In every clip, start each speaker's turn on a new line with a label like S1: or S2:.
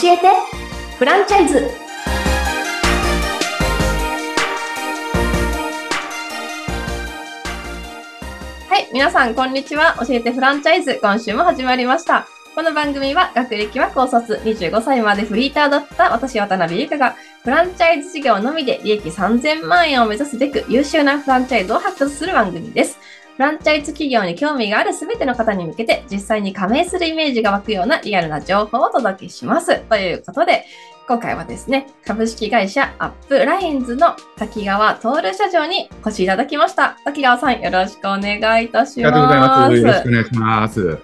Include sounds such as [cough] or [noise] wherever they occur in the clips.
S1: 教えて。フランチャイズ。はい皆さんこんにちは。教えてフランチャイズ。今週も始まりました。この番組は学歴は高卒25歳までフリーターだった私渡辺優香がフランチャイズ事業のみで利益3000万円を目指すべく優秀なフランチャイズを発掘する番組です。フランチャイズ企業に興味があるすべての方に向けて実際に加盟するイメージが湧くようなリアルな情報をお届けします。ということで、今回はですね、株式会社アップラインズの滝川徹社長にお越しいただきました。滝川さん、よろしくお願いいたし
S2: ありがとうござい
S1: ま
S2: ます。
S1: す。
S2: よろしくお願いします。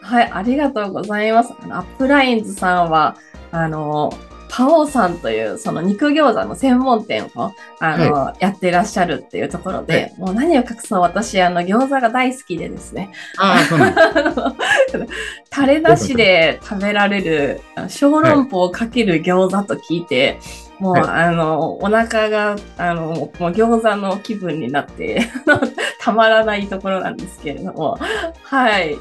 S1: はい、ありがとうございます。あのアップラインズさんは、あの、パオさんというその肉餃子の専門店をあの、やってらっしゃるっていうところで、もう何を隠そう私あの餃子が大好きでですね、
S2: ああ、[laughs] そう
S1: タレなしで食べられる小籠包をかける餃子と聞いて、もう、
S2: はい。
S1: あのお腹があのもう餃子の気分になって [laughs] たまらないところなんですけれども。はい。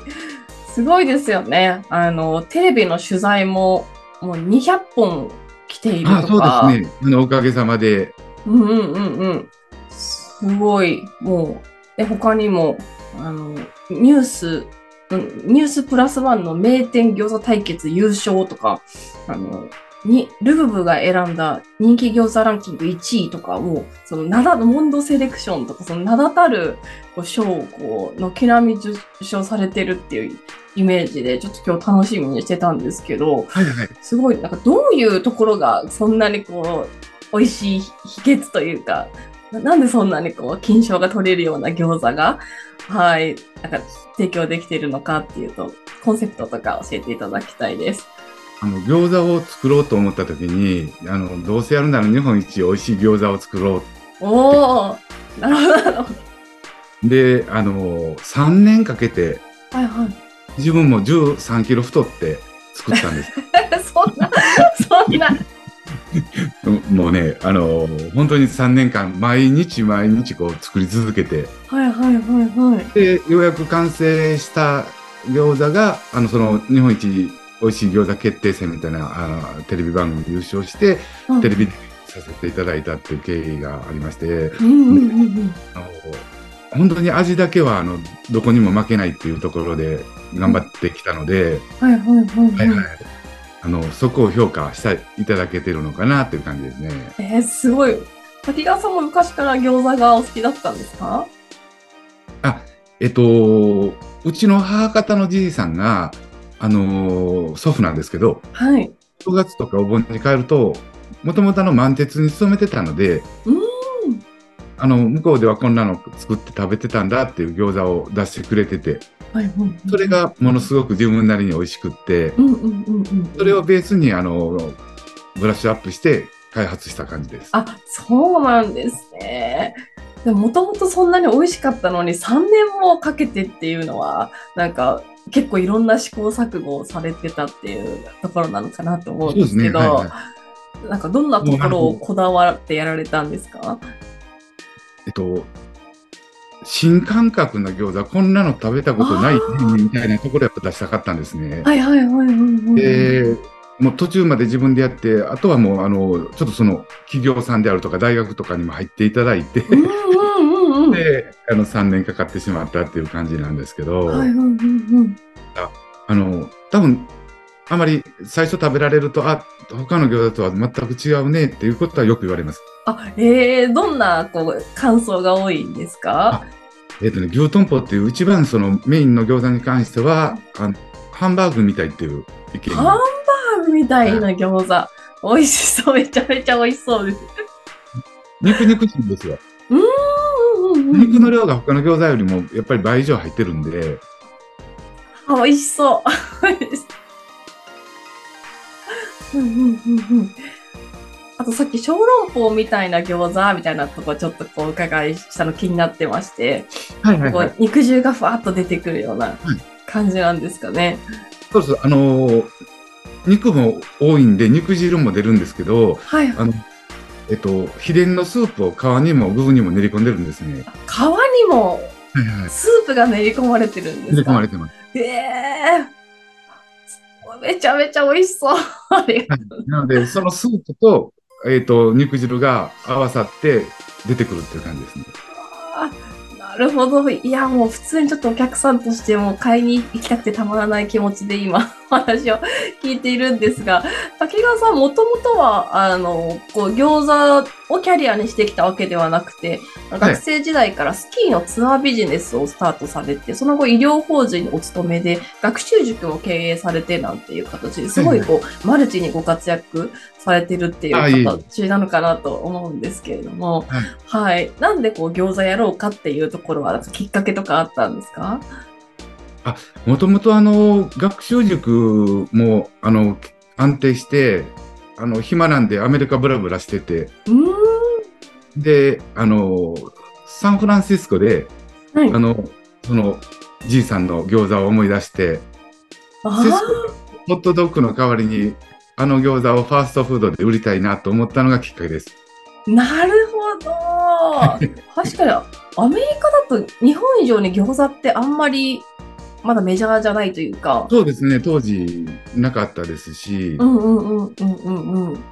S1: すごいですよね。あのテレビの取材ももう200本来ている
S2: ああ、
S1: と
S2: そう
S1: か
S2: ですね。あのおかげさまで。
S1: うんうんうんうん。すごい、もう、で、他にも、あの、ニュース、うんニュースプラスワンの名店餃子対決優勝とか、あの、に、ルブブが選んだ人気餃子ランキング1位とか、もう、その、名だ、モンドセレクションとか、その名だたる賞をこう、軒並み受賞されてるっていうイメージで、ちょっと今日楽しみにしてたんですけど、
S2: はいはい。
S1: すごい、なんかどういうところがそんなにこう、美味しい秘訣というか、ななんでそんなにこう、金賞が取れるような餃子が、はい、なんか提供できているのかっていうと、コンセプトとか教えていただきたいです。
S2: あの餃子を作ろうと思った時に、あのどうせやるなら日本一美味しい餃子を作ろ
S1: おー、なるほど、なるほど。
S2: う。で、あの3年かけて
S1: はいはい。
S2: 自分も13キロ太って作ったんです。[laughs]
S1: そんな、そんな。[laughs]
S2: もうね、あの本当に3年間毎日毎日こう作り続けて、
S1: はいはいはいはい。
S2: でようやく完成した餃子があのその日本一美味しい餃子決定戦みたいなあのテレビ番組で優勝して
S1: うん
S2: テレビでさせていただいたっていう経緯がありまして
S1: うんうんうんうん。
S2: あの本当に味だけはあのどこにも負けないっていうところで頑張ってきたので、
S1: はいはいはい
S2: はい。あのそこを評価していただけてるのかなっていう感じですね。
S1: えー、すごい。滝川さんも昔から餃子がお好きだったんですか？
S2: えっとうちの母方のじいさんがあの祖父なんですけど
S1: はい。
S2: 正月とかお盆に帰るともともと満鉄に勤めてたので
S1: うーん。
S2: あの向こうではこんなの作って食べてたんだっていう餃子を出してくれてて
S1: はいはいはい。
S2: それがものすごく自分なりに美味しくって
S1: うんうんうんうん。
S2: それをベースにあのブラッシュアップして開発した感じです。
S1: あ、そうなんですね。でもともとそんなに美味しかったのに3年もかけてっていうのは、なんか結構いろんな試行錯誤をされてたっていうところなのかなと思うんですけど、
S2: はいは
S1: なんかどんなところをこだわってやられたんですか？
S2: えっと新感覚の餃子こんなの食べたことないねみたいなところをやっぱ出したかったんですね。
S1: はいはいはいはいはい。
S2: でもう途中まで自分でやってあとはもうあのちょっとその企業さんであるとか大学とかにも入っていただいて。であの3年かかってしまったっていう感じなんですけど、
S1: はいはいはいはい。
S2: あの多分あまり最初食べられるとあ他の餃子とは全く違うねっていうことはよく言われます。
S1: あ、えー、どんなこう感想が多いんですか？
S2: えっ、とね牛豚歩っていう一番そのメインの餃子に関してはあのハンバーグみたいっていう意見
S1: ハンバーグみたいな餃子。美味しそう。めちゃめちゃ美味しそうです。
S2: 肉肉しいんですよ。
S1: うん
S2: 肉の量が他の餃子よりもやっぱり倍以上入ってるんで、
S1: あ、美味しそう。うんうんうんうん。あとさっき小籠包みたいな餃子みたいなとこちょっとこうお伺いしたの気になってまして、
S2: はいはいはい。
S1: 肉汁がふわっと出てくるような感じなんですかね。
S2: そうそう、あのー肉も多いんで肉汁も出るんですけど、
S1: はい。
S2: あの、えっと、秘伝のスープを皮にも具にも練り込んでるんですね。
S1: 皮にも
S2: はいはい。
S1: スープが練り込まれてるんですか？
S2: 練り込まれてます。
S1: ええめちゃめちゃ美味しそう。[laughs]
S2: なので、そのスープと、えっ、と、肉汁が合わさって出てくるっていう感じですね。
S1: あなるほど。いや、もう普通にちょっとお客さんとしても買いに行きたくてたまらない気持ちで今、お話を聞いているんですが、滝川さん、もともとは、あの、こう、餃子をキャリアにしてきたわけではなくて、学生時代からスキーのツアービジネスをスタートされて、その後医療法人にお勤めで、学習塾も経営されてなんていう形ですごいこう、マルチにご活躍されてるっていう形なのかなと思うんですけれども、はい、はい。なんでこう餃子やろうかっていうところは、きっかけとかあったんですか？
S2: あ、もともとあの、学習塾も、あの、安定して、あの、暇なんでアメリカブラブラしてて、で、あの、サンフランシスコで、はい、あの、その、じいさんの餃子を思い出して、ホットドッグの代わりに、あの餃子をファーストフードで売りたいなと思ったのがきっかけです。
S1: なるほど。[laughs] 確かに、アメリカだと日本以上に餃子ってあんまりまだメジャーじゃないというか。
S2: そうですね、当時なかったですし。
S1: うんうんうんうんうんうん。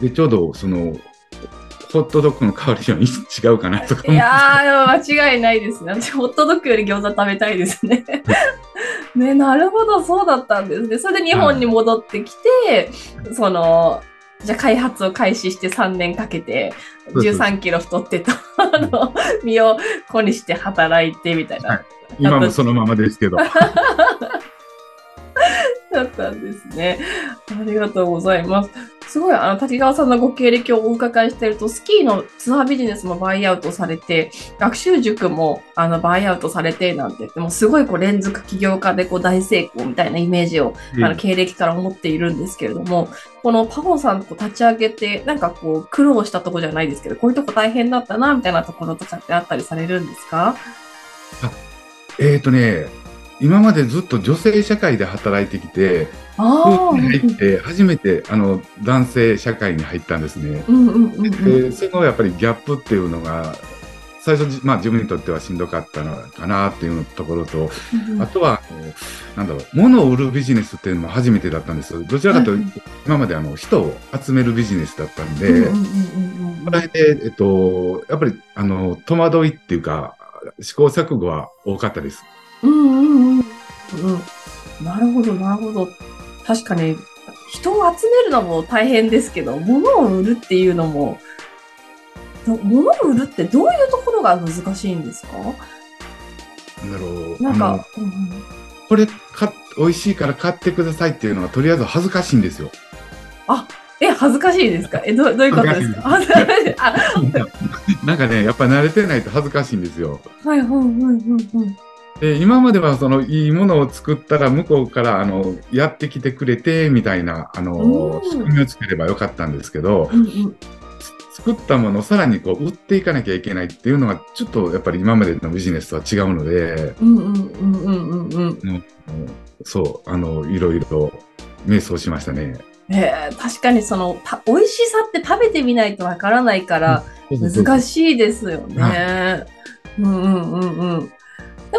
S2: で、ちょうどその、ホットドッグの代わりに違うかなとか
S1: いやー、間違いないですね。私、ホットドッグより餃子食べたいですね。[laughs] ね、なるほど、そうだったんですね。それで日本に戻ってきて、はい、その、じゃあ開発を開始して3年かけて13キロ太ってた、あの、身を粉にして働いてみたいな。はい、
S2: 今もそのままですけど。[laughs]
S1: だったんですね。ありがとうございます。すごい、あの、滝川さんのご経歴をお伺いしていると、スキーのツアービジネスもバイアウトされて、学習塾も、あの、バイアウトされて、なんて言って、もすごい、こう、連続起業家で、こう、大成功みたいなイメージを、あの、経歴から思っているん。ですけれども、このパフォさんと立ち上げて、なんかこう、苦労したとこじゃないですけど、こういうとこ大変だったな、みたいなところとかってあったりされるんですか？
S2: えっ、ー、とね、今までずっと女性社会で働いてきて、空気に入って初めてあの男性社会に入ったんですね。でそのやっぱりギャップっていうのが最初、まあ、自分にとってはしんどかったのかなっていうところと、うん、あとはなんだろう物を売るビジネスっていうのも初めてだったんです。どちらかというと、今まであの人を集めるビジネスだったんで、これで、えっと、やっぱりあの戸惑いっていうか試行錯誤は多かったです。
S1: うんうんうんうん、なるほどなるほど確かに人を集めるのも大変ですけど物を売るっていうのも物を売るってどういうところが難しいんですか？
S2: なる
S1: なんか、うん、
S2: これか美味しいから買ってくださいっていうのはとりあえず恥ずかしいんですよ。
S1: あえ、恥ずかしいですか？え、どどういうことですか？[laughs] [laughs]
S2: なんかね、やっぱり慣れてないと恥ずかしいんですよ。
S1: はい、はい、はい、はい。
S2: で今まではそのいいものを作ったら向こうからあのやってきてくれてみたいなあの仕組みを作ればよかったんですけど、うんうん、作ったものをさらにこう売っていかなきゃいけないっていうのがちょっとやっぱり今までのビジネスとは違うのでそうあのいろいろ迷走しましたね。
S1: えー、確かにそのた美味しさって食べてみないとわからないから難しいですよね。うんうんうんうん。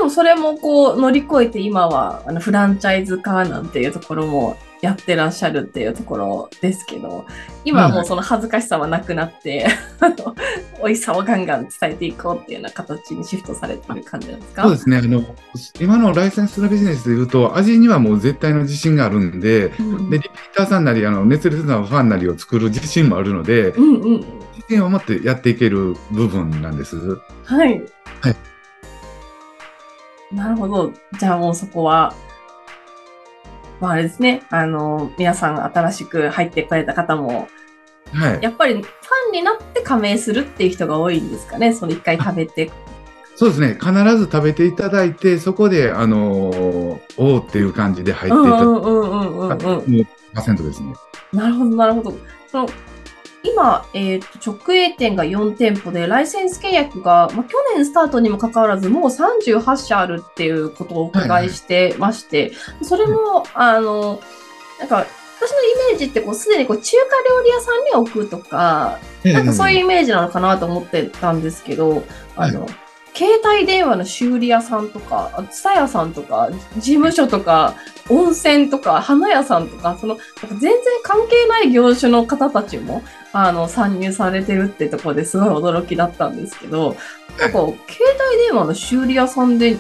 S1: でもそれもこう乗り越えて今はあのフランチャイズ化なんていうところもやってらっしゃるっていうところですけど、今はもうその恥ずかしさはなくなって、[laughs] はい、しさをガンガン伝えていこうっていうような形にシフトされてる感じなんですか？
S2: そうですね。あの、今のライセンスのビジネスでいうと、味にはもう絶対の自信があるんで、うん、で、リピーターさんなり、あの、熱烈なファンなりを作る自信もあるので、うんうん、自信を持ってやっていける部分なんです。
S1: はい。はい。なるほど。じゃあもうそこは、まああれですね、あの、皆さん新しく入ってこられた方も、はい、やっぱりファンになって加盟するっていう人が多いんですかね、その一回食べて。
S2: そうですね、必ず食べていただいて、そこで、あのー、おおっていう感じで入っていただく。うんうんうんうんうん。ですね。
S1: なるほど、なるほど。その今、えーと、直営店が4店舗で、ライセンス契約が、まあ、去年スタートにもかかわらず、もう38社あるっていうことをお伺いしてまして、はい。はい、それも、あの、なんか、私のイメージってこうすでにこう中華料理屋さんに置くとか、なんかそういうイメージなのかなと思ってたんですけど、あの、携帯電話の修理屋さんとか、蔦屋さんとか、事務所とか、温泉とか、花屋さんとか、その、なんか全然関係ない業種の方たちも、あの、参入されてるってところですごい驚きだったんですけど、なんか、携帯電話の修理屋さんで、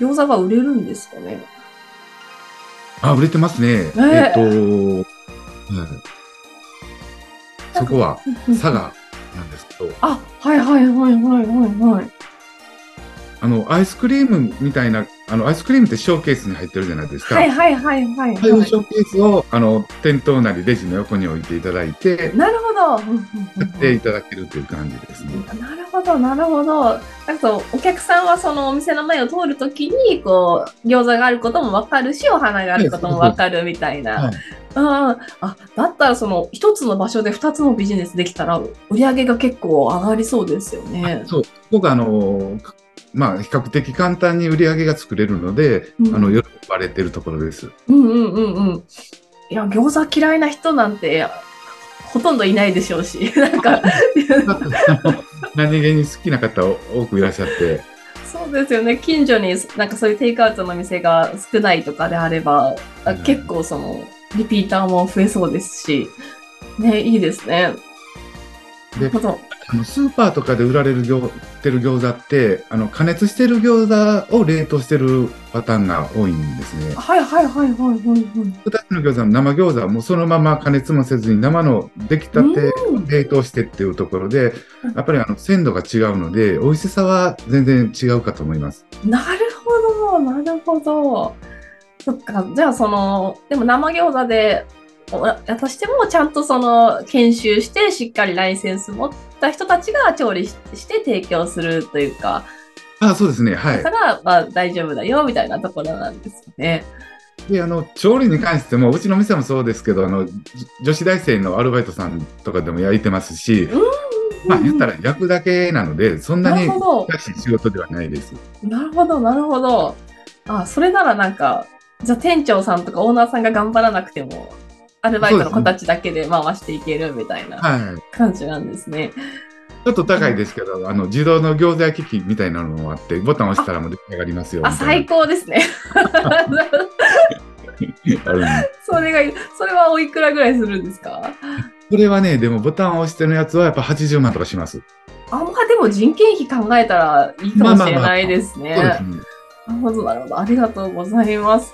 S1: 餃子が売れるんですかね？
S2: あ、売れてますね。えー、えっと、うん、そこは佐賀なんですけど。
S1: あ、はいはいはいはいはいはい。
S2: あの、アイスクリームみたいな、あの、アイスクリームってショーケースに入ってるじゃないですか。
S1: はいはいはいはい、はい。
S2: そういうショーケースを、あの、店頭なりレジの横に置いていただいて。
S1: なるほど。
S2: やっていただけるという感じですね。
S1: なるほど、なるほど。なんかお客さんはそのお店の前を通るときに、こう、餃子があることもわかるし、お花があることもわかるみたいな。はいああ、だったらその一つの場所で二つのビジネスできたら売り上げが結構上がりそうですよね。
S2: そう。僕あの、まあ比較的簡単に売り上げが作れるので、うん、あの、喜ばれてるところです。
S1: うんうんうんうん。いや、餃子嫌いな人なんてほとんどいないでしょうし、[laughs] なんか [laughs]
S2: 何気に好きな方多くいらっしゃって。
S1: そうですよね。近所になんかそういうテイクアウトの店が少ないとかであれば、うん、結構その、リピーターも増えそうですし、ね、いいですね。
S2: で、あのスーパーとかで売られる餃てる餃子って、あの加熱してる餃子を冷凍してるパターンが多いんですね。
S1: はいはいはいはいはい、はい。
S2: 二つの餃子の生餃子はもうそのまま加熱もせずに生の出来たてを冷凍してっていうところで、やっぱりあの鮮度が違うので、美味しさは全然違うかと思います。
S1: なるほど、なるほど。そっか、じゃあその、でも生餃子で、としてもちゃんとその研修してしっかりライセンス持った人たちが調理して提供するというか、
S2: あそうですね、はい。
S1: だから、まあ大丈夫だよみたいなところなんですよね。
S2: であの調理に関してもうちの店もそうですけどあの女子大生のアルバイトさんとかでも焼いてますし、まあ言ったら焼くだけなのでそんなに難しい仕事ではないです。
S1: なるほどなるほど。あそれならなんかじゃあ店長さんとかオーナーさんが頑張らなくても、アルバイトの子たちだけで回していけるみたいな感じなんですね。
S2: ちょっと高いですけど、うん、あの自動の餃子焼き器みたいなのもあって、ボタン押したらもう出来上がりますよ
S1: あ、最高ですね。それが、それはおいくらぐらいするんですか？
S2: それはね、でもボタンを押してるやつはやっぱ80万とかします。
S1: あ、まあでも人件費考えたらいいかもしれないですね。なるほど、なるほど。ありがとうございます。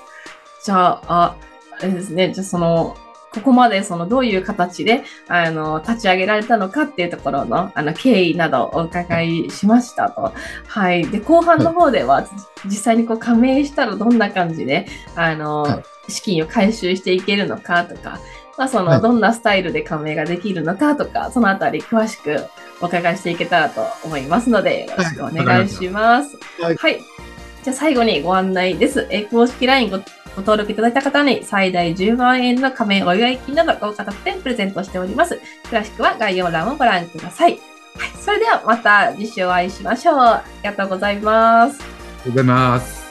S1: じゃあ、あ、あれですね。じゃあその、ここまでそのどういう形であの立ち上げられたのかっていうところのあの経緯などお伺いしましたと。はい。で、後半の方では、実際にこう加盟したらどんな感じであの、資金を回収していけるのかとか、まあ、そのどんなスタイルで加盟ができるのかとか、そのあたり詳しくお伺いしていけたらと思いますので、よろしくお願いします。はい、はいじゃあ最後にご案内です。え公式 LINE ごご登録いただいた方に最大10万円の加盟お祝い金など豪華特典プレゼントしております。詳しくは概要欄をご覧ください。はい、それではまた次週お会いしましょう。ありがとうございます。ありが
S2: とうございます。